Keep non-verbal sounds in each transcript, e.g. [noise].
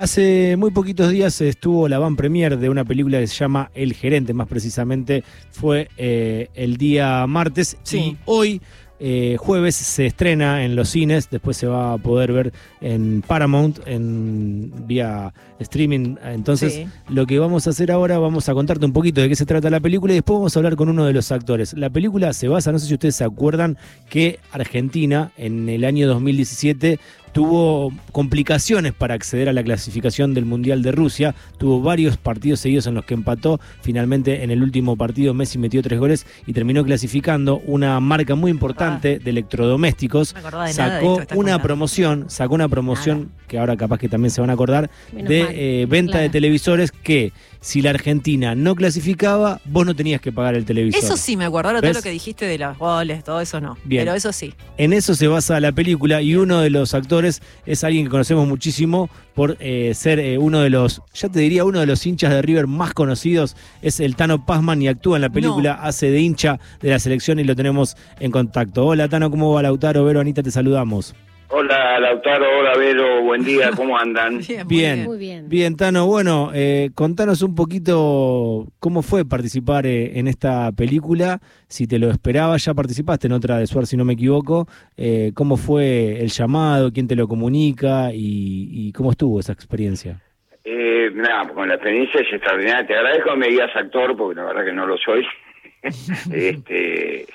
Hace muy poquitos días estuvo la van premier de una película que se llama El Gerente, más precisamente fue eh, el día martes Sí. y hoy eh, jueves se estrena en los cines, después se va a poder ver en Paramount en vía streaming. Entonces, Sí. lo que vamos a hacer ahora, vamos a contarte un poquito de qué se trata la película y después vamos a hablar con uno de los actores. La película se basa, no sé si ustedes se acuerdan, que Argentina en el año 2017 tuvo complicaciones para acceder a la clasificación del Mundial de Rusia, tuvo varios partidos seguidos en los que empató, finalmente en el último partido Messi metió tres goles y terminó clasificando una marca muy importante de electrodomésticos, No me acordaba de de sacó esto una contando. promoción, sacó una promoción que ahora capaz que también se van a acordar, Menos de eh, venta de televisores que si la Argentina no clasificaba, vos no tenías que pagar el televisor. Eso sí me acuerdo, ahora todo ¿Ves? lo que dijiste de los goles, todo eso no. Bien. Pero eso sí. En eso se basa la película y uno de los actores es alguien que conocemos muchísimo por eh, ser eh, uno de los, ya te diría, uno de los hinchas de River más conocidos. Es el Tano Pazman y actúa en la película, hace de hincha de la selección y lo tenemos en contacto. Hola Tano, ¿cómo va Lautaro? Vero, Anita, te saludamos. Hola Lautaro, hola Vero, buen día, [laughs] ¿cómo andan? Bien, muy Bien. Muy bien. Bien, Tano, bueno, eh, contanos un poquito cómo fue participar eh, en esta película, si te lo esperabas, ya participaste en otra de Suar, si no me equivoco, eh, cómo fue el llamado, quién te lo comunica y, y cómo estuvo esa experiencia. Eh, nada, con la experiencia es extraordinaria. Te agradezco que me digas actor, porque la verdad que no lo soy. [laughs] [laughs] este,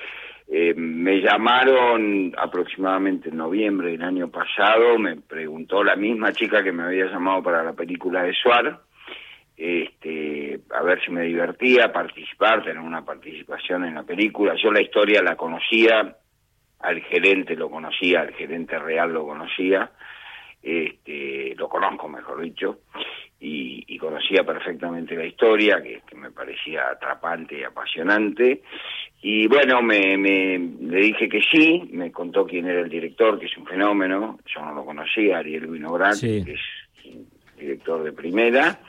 eh, me llamaron aproximadamente en noviembre del año pasado, me preguntó la misma chica que me había llamado para la película de Suar, este, a ver si me divertía participar, tener una participación en la película. Yo la historia la conocía, al gerente lo conocía, al gerente real lo conocía, este, lo conozco mejor dicho, y, y conocía perfectamente la historia, que, que me parecía atrapante y apasionante. Y bueno, me, me- le dije que sí, me contó quién era el director, que es un fenómeno, yo no lo conocía, Ariel Winograd, Sí. que es director de primera.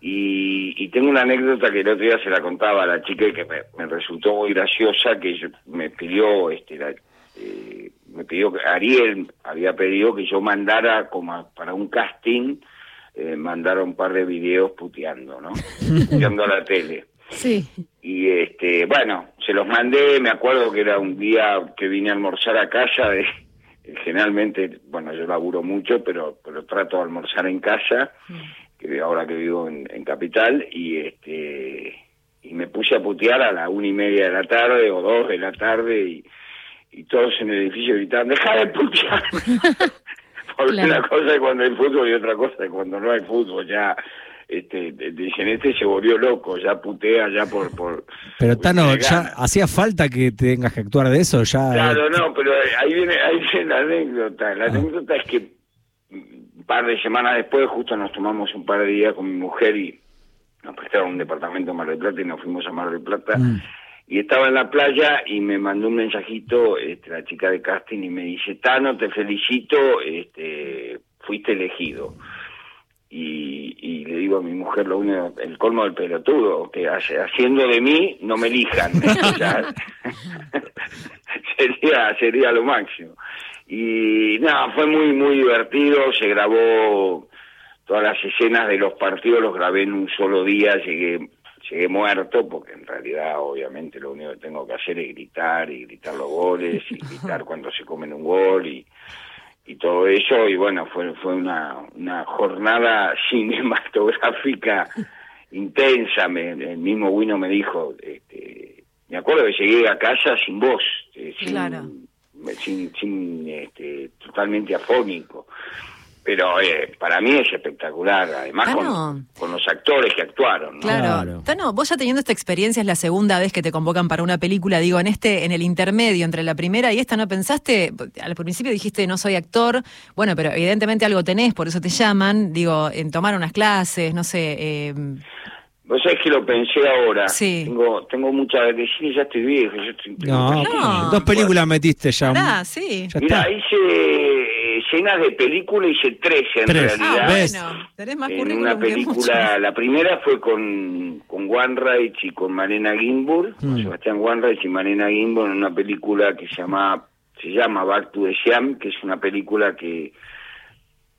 Y, y tengo una anécdota que el otro día se la contaba a la chica y que me, me resultó muy graciosa, que yo- me pidió, este, la- eh, me pidió que Ariel había pedido que yo mandara como a- para un casting, eh, mandara un par de videos puteando, ¿no? [laughs] puteando a la tele. Sí. Y este, bueno, se los mandé, me acuerdo que era un día que vine a almorzar a casa, de, [laughs] generalmente, bueno, yo laburo mucho, pero, pero trato de almorzar en casa, que ahora que vivo en, en Capital, y este y me puse a putear a la una y media de la tarde o dos de la tarde y, y todos en el edificio gritaban, deja de putear. [laughs] Porque Claro. una cosa es cuando hay fútbol y otra cosa es cuando no hay fútbol, ya este, dicen este se volvió loco, ya putea ya por... por Pero porque Tano, ¿ya hacía falta que tengas que actuar de eso? Ya, Claro, no, pero ahí viene, ahí viene la anécdota. La anécdota es que un par de semanas después justo nos tomamos un par de días con mi mujer y nos prestaron un departamento en Mar del Plata y nos fuimos a Mar del Plata. Mm. Y estaba en la playa y me mandó un mensajito este, la chica de casting y me dice, Tano, te felicito, este, fuiste elegido. Y, y le digo a mi mujer lo único, el colmo del pelotudo, que hace- haciendo de mí no me elijan. [laughs] [laughs] Sería, sería lo máximo. Y nada, fue muy, muy divertido, se grabó todas las escenas de los partidos, los grabé en un solo día, llegué, llegué muerto, porque en realidad obviamente lo único que tengo que hacer es gritar y gritar los goles y gritar [laughs] cuando se comen un gol y, y todo eso, y bueno, fue, fue una, una jornada [laughs] cinematográfica intensa, me- el mismo Wino me dijo, este, me acuerdo que llegué a casa sin voz, eh, sin, Claro. sin, sin, este, totalmente afónico. Pero eh, para mí es espectacular, además con, los actores que actuaron. ¿no? Claro. Claro. Tano, vos ya teniendo esta experiencia, es la segunda vez que te convocan para una película, digo, en este, en el intermedio entre la primera y esta, ¿no pensaste? Al principio dijiste no soy actor, bueno, pero evidentemente algo tenés, por eso te llaman, digo, en tomar unas clases, no sé, eh, Vos sabés que lo pensé ahora. Sí. Tengo, tengo mucha de decir, ya estoy viejo. Yo estoy, No, No. dos películas metiste ya. pará, sí. Ya Mira, está. hice escenas de película, hice tres en Tres. realidad. Ah, bueno, tenés más en una película, la primera fue con, con Wanreich y con Marina Gimbur, con Mm. Sebastián Wanreich y Marina Gimbur en una película que se llama, se llama Back to the Siam, que es una película que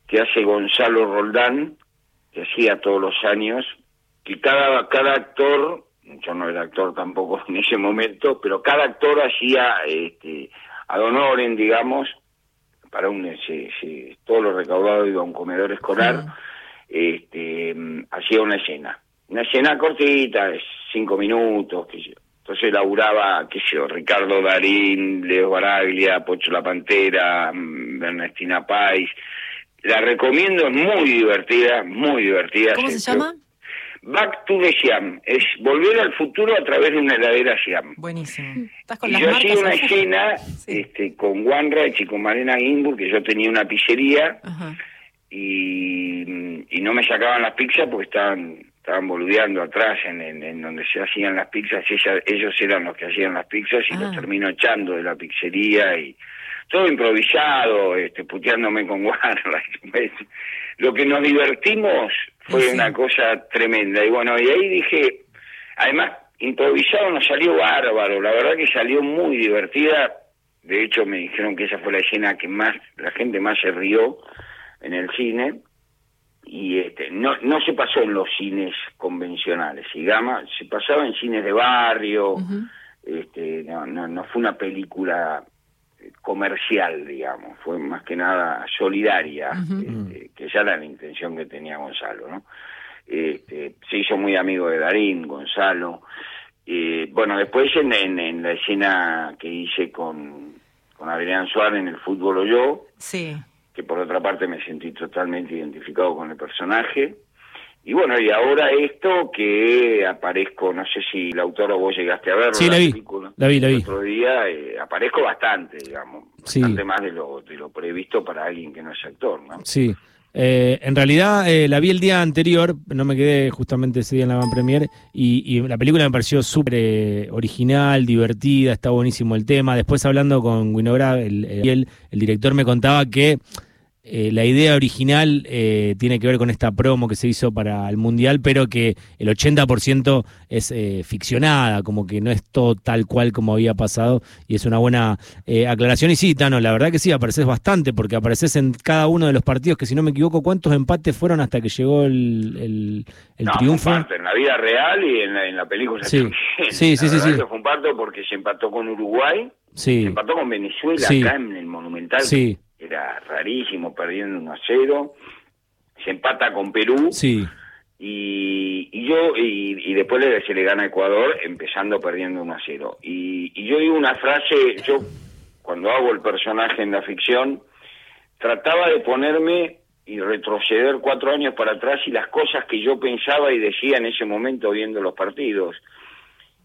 que hace Gonzalo Roldán, que hacía todos los años, que cada, cada actor, yo no era actor tampoco [laughs] en ese momento, pero cada actor hacía este, ad honorem, digamos, para un ese, todo lo recaudado iba a un comedor escolar, este, hacía una escena. Una escena cortita, cinco minutos, que yo. Entonces laburaba, qué sé yo, Ricardo Darín, Leo Baraglia, Pocho La Pantera, mm, Ernestina Pais. La recomiendo, es muy divertida, muy divertida. ¿Cómo se llama? Back to the Siam, es volver al futuro a través de una heladera Siam. Buenísimo. ¿Estás con y yo hacía una escena [laughs] este, con y con Marina Gimbur, que yo tenía una pizzería, y, y no me sacaban las pizzas porque estaban estaban boludeando atrás en, en, donde se hacían las pizzas, ella, ellos eran los que hacían las pizzas y los ah. terminó echando de la pizzería y todo improvisado, este, puteándome con [laughs] guarda. Lo que nos divertimos fue una cosa tremenda y bueno, y ahí dije, además improvisado nos salió bárbaro, la verdad que salió muy divertida, de hecho me dijeron que esa fue la escena que más, la gente más se rió en el cine y este, no, no se pasó en los cines convencionales, digamos, se pasaba en cines de barrio, este, no, no, no fue una película comercial, digamos, fue más que nada solidaria, este, que ya era la intención que tenía Gonzalo, ¿no? Este, se hizo muy amigo de Darín, Gonzalo. Eh, bueno, después en, en, la escena que hice con, con Adrián Suárez en el fútbol o yo, sí que por otra parte me sentí totalmente identificado con el personaje. Y bueno, y ahora esto que aparezco, no sé si el autor o vos llegaste a verlo, sí, la, vi, la vi, la vi. El otro día eh, aparezco bastante, digamos, bastante más de lo, de lo previsto para alguien que no es actor, ¿no? Sí. Eh, en realidad eh, la vi el día anterior, no me quedé justamente ese día en la Van Premier, y, la película me pareció súper original, divertida, está buenísimo el tema. Después hablando con Winograd, el, el, el director me contaba que eh, la idea original eh, tiene que ver con esta promo que se hizo para el Mundial, pero que el 80% es eh, ficcionada, como que no es todo tal cual como había pasado, y es una buena aclaración. Y sí, Tano, la verdad que sí, apareces bastante, porque apareces en cada uno de los partidos, que si no me equivoco, ¿cuántos empates fueron hasta que llegó el, el, triunfo? en la vida real y en la, película. Sí, sí, sí, sí, Fue un parto porque se empató con Uruguay, se empató con Venezuela acá en el Monumental. Sí era rarísimo, perdiendo 1 a 0. Se empata con Perú. Sí. Y, y yo, y, después le, se le gana a Ecuador, empezando perdiendo 1 a 0. Y, y yo digo una frase, yo cuando hago el personaje en la ficción, trataba de ponerme y retroceder cuatro años para atrás y las cosas que yo pensaba y decía en ese momento viendo los partidos.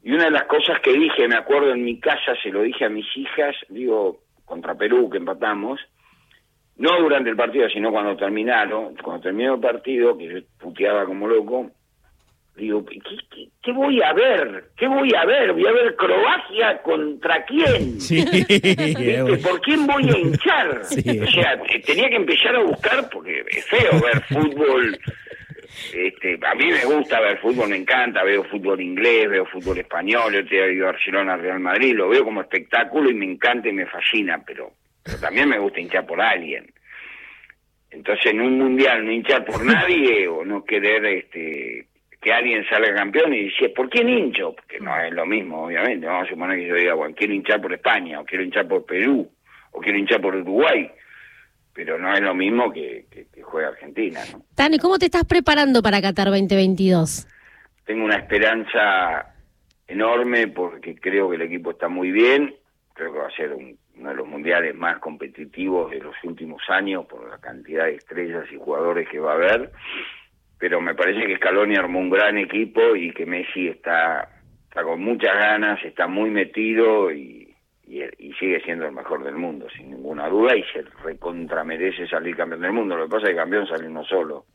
Y una de las cosas que dije, me acuerdo en mi casa, se lo dije a mis hijas, digo, contra Perú, que empatamos, no durante el partido, sino cuando terminaron, cuando terminó el partido, que yo puteaba como loco, digo, ¿qué, voy a ver? ¿Qué voy a ver? Voy a ver Croacia contra quién. Sí. [laughs] ¿Por quién voy a hinchar? [laughs] O sea, tenía que empezar a buscar, porque es feo ver fútbol. Este, a mí me gusta ver fútbol, me encanta, veo fútbol inglés, veo fútbol español, yo te ido Barcelona, Real Madrid, lo veo como espectáculo y me encanta y me fascina, pero pero también me gusta hinchar por alguien. Entonces, en un mundial no hinchar por [laughs] nadie o no querer este que alguien salga campeón y decir, ¿por quién hincho? Porque no es lo mismo, obviamente. Vamos a suponer que yo diga, bueno, quiero hinchar por España, o quiero hinchar por Perú, o quiero hinchar por Uruguay. Pero no es lo mismo que, que, juega Argentina. ¿no? Tani, ¿cómo te estás preparando para Qatar 2022? Tengo una esperanza enorme porque creo que el equipo está muy bien. Creo que va a ser un uno de los mundiales más competitivos de los últimos años por la cantidad de estrellas y jugadores que va a haber, pero me parece que Scaloni armó un gran equipo y que Messi está, está con muchas ganas, está muy metido y, sigue siendo el mejor del mundo, sin ninguna duda, y se recontra merece salir campeón del mundo. Lo que pasa es que campeón uno solo.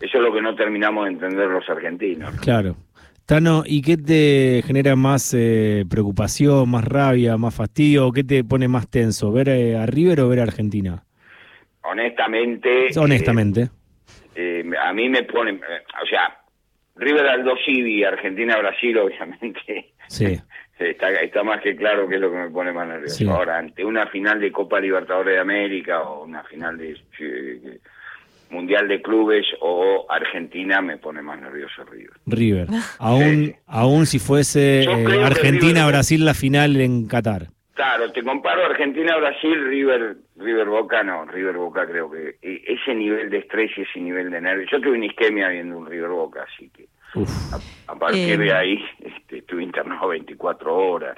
Eso es lo que no terminamos de entender los argentinos. Claro. Tano, ¿y qué te genera más eh, preocupación, más rabia, más fastidio? ¿Qué te pone más tenso? ¿Ver eh, a River o ver a Argentina? Honestamente. Honestamente. Eh, a mí me pone. o sea, River Aldo Civi, Argentina-Brasil, obviamente. Sí. [laughs] Está, está, más que claro que es lo que me pone más nervioso. Ahora, ante una final de Copa Libertadores de América o una final de Mundial de Clubes o Argentina, me pone más nervioso River. River. [laughs] Aún, Sí. aún si fuese eh, Argentina-Brasil la final en Qatar. Claro, te comparo Argentina-Brasil, River River Boca, no, River Boca creo que e- ese nivel de estrés y ese nivel de nervios. Yo tuve una isquemia viendo un River Boca, así que a partir Eh. de ahí [laughs] este, estuve internado 24 horas.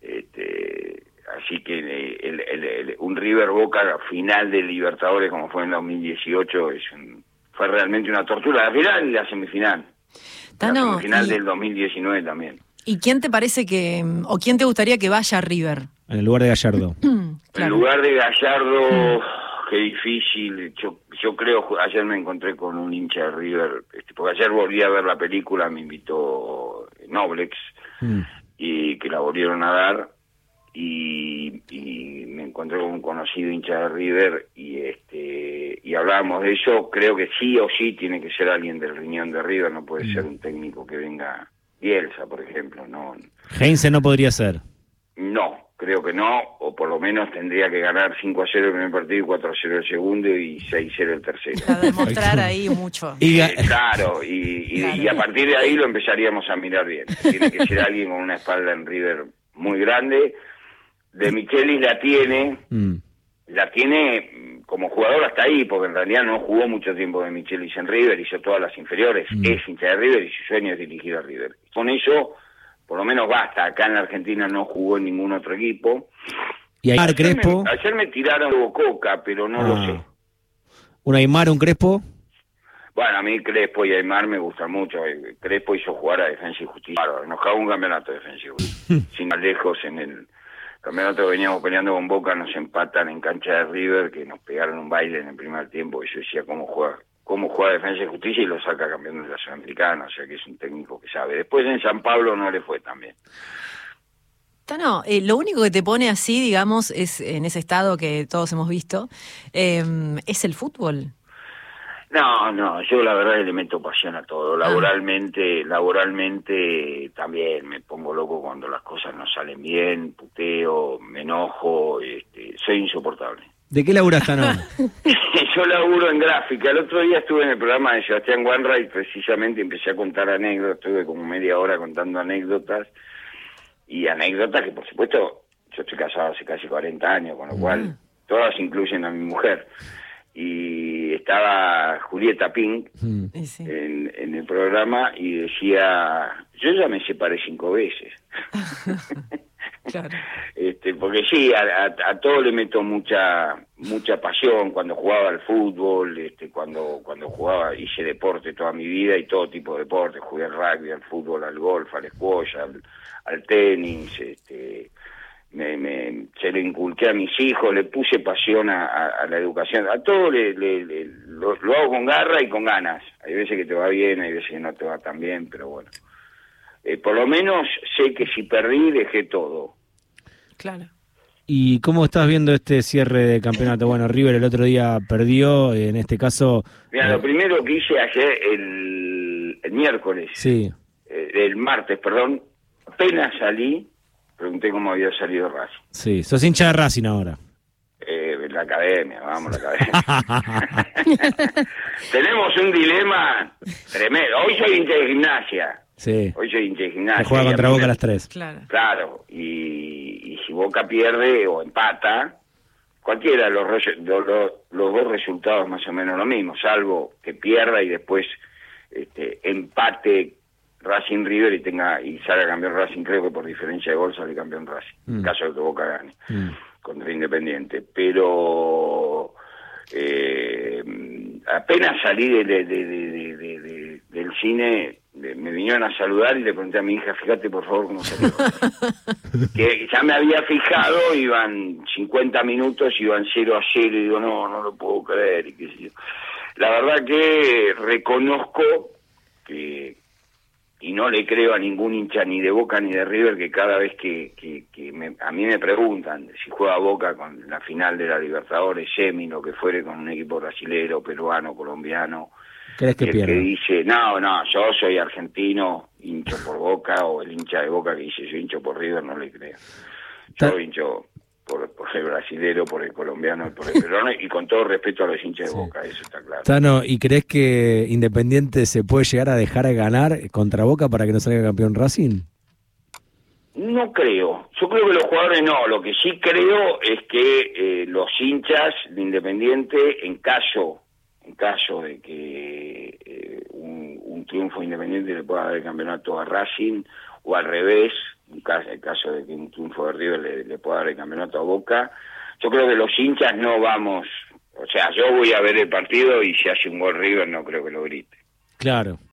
Este, así que eh, el- el- el- un River Boca final de Libertadores como fue en 2018 es un- fue realmente una tortura. La final y la semifinal. la Tano, semifinal y- del 2019 también. ¿Y quién te parece que, o quién te gustaría que vaya a River? En el lugar de Gallardo. [clears throat] En Claro. lugar de Gallardo, qué difícil. Yo, yo creo, ayer me encontré con un hincha de River, este, porque ayer volví a ver la película, me invitó Noblex, Mm. y que la volvieron a dar, y, y me encontré con un conocido hincha de River, y este y hablábamos de eso. Creo que sí o sí tiene que ser alguien del riñón de River, no puede ser un técnico que venga Bielsa, por ejemplo, no. Heinze no podría ser. No, creo que no, o por lo menos tendría que ganar 5 a 0 el primer partido, 4 a 0 el segundo y 6 a 0 el tercero. Para demostrar ahí mucho. Y Eh, claro, y, y- Claro. y a partir de ahí lo empezaríamos a mirar bien. Tiene que ser alguien con una espalda en River muy grande. De Michelis la tiene, Mm. la tiene mm, como jugador hasta ahí, porque en realidad no jugó mucho tiempo de Michelis en River, hizo todas las inferiores, Mm. es hincha de River y su sueño es dirigir a River. Con eso, por lo menos basta. Acá en la Argentina no jugó en ningún otro equipo. Y Aymar Ayer me- Crespo. ayer me tiraron Coca, pero no lo Ah. sé. Un Aymar, un Crespo. Bueno, a mí Crespo y Aymar me gustan mucho. Eh, Crespo hizo jugar a Defensa y Justicia. Claro, nos cagó un campeonato de Defensa y Justicia. [laughs] Sin más lejos, en el campeonato veníamos peleando con Boca, nos empatan en cancha de River, que nos pegaron un baile en el primer tiempo. Y yo decía, ¿cómo juega? ¿Cómo juega Defensa y Justicia? Y lo saca campeón de la Sudamericana. O sea que es un técnico que sabe. Después en San Pablo no le fue tan bien. Tano, eh, lo único que te pone así, digamos, es en ese estado que todos hemos visto, eh, es el fútbol. No, no, yo la verdad le meto pasión a todo. Laboralmente, laboralmente también me pongo loco cuando las cosas no salen bien, puteo, me enojo, este, soy insoportable. ¿De qué laburas Tano? [laughs] [laughs] yo laburo en gráfica. El otro día estuve en el programa de Sebastián Wanray, precisamente empecé a contar anécdotas, estuve como media hora contando anécdotas, y anécdotas que por supuesto, yo estoy casado hace casi 40 años, con lo cual todas incluyen a mi mujer. Y estaba Julieta Pink, Mm. En, en el programa y decía, yo ya me separé cinco veces. [laughs] Claro. Este, porque sí, a, a- a todo le meto mucha mucha pasión cuando jugaba al fútbol, este, cuando cuando jugaba hice deporte toda mi vida y todo tipo de deporte, jugué al rugby, al fútbol, al golf, al squash, al, al tenis, este, se lo inculqué a mis hijos, le puse pasión a, a- a la educación, a todo le, le- le- lo, lo hago con garra y con ganas. Hay veces que te va bien, hay veces que no te va tan bien, pero bueno. Eh, por lo menos sé que si perdí dejé todo. Claro. ¿Y cómo estás viendo este cierre de campeonato? Bueno, River el otro día perdió, en este caso... Mira, eh, lo primero que hice ayer, el, el miércoles, Sí, eh, el martes, perdón, apenas salí, pregunté cómo había salido Racing. sí. Sos hincha de Racing ahora. Eh, la academia, vamos, la academia. [laughs] Tenemos un dilema tremendo. Hoy soy hincha de gimnasia. Sí. Hoy soy hincha de gimnasia. Que juega contra Boca a las 3. Claro. Claro, y, y si Boca pierde o empata, cualquiera de los, los dos resultados más o menos lo mismo, salvo que pierda y después este, empate Racing River y tenga y salga campeón Racing, creo que por diferencia de gol sale campeón Racing, en Mm. caso de que Boca gane Mm. contra Independiente. Pero eh, apenas salí de- de- de- de- de- de- de- del cine, me vinieron a saludar y le pregunté a mi hija, fíjate por favor cómo salió. [laughs] que ya me había fijado, iban 50 minutos, iban 0 a 0 y digo, no, no lo puedo creer. Y qué sé yo. La verdad que reconozco que y no le creo a ningún hincha ni de Boca ni de River que cada vez que, que, que me- a mí me preguntan si juega Boca con la final de la Libertadores, semi, lo que fuere con un equipo brasilero, peruano, colombiano, ¿Crees que el que dice, no, no, yo soy argentino, hincho por Boca, o el hincha de Boca que dice, yo hincho por River, no le creo. Yo hincho por, por el brasilero, por el colombiano y por el peruano, y con todo respeto a los hinchas de Boca, eso está claro. Tano, ¿y crees que Independiente se puede llegar a dejar ganar contra Boca para que no salga campeón Racing? No creo. Yo creo que los jugadores no. Lo que sí creo es que eh, los hinchas de Independiente, en caso, en caso de que eh, un, un triunfo independiente le pueda dar el campeonato a Racing, o al revés, en en caso de que un triunfo de River le, le pueda dar el campeonato a Boca, yo creo que los hinchas no vamos. O sea, yo voy a ver el partido y si hace un gol River no creo que lo grite. Claro,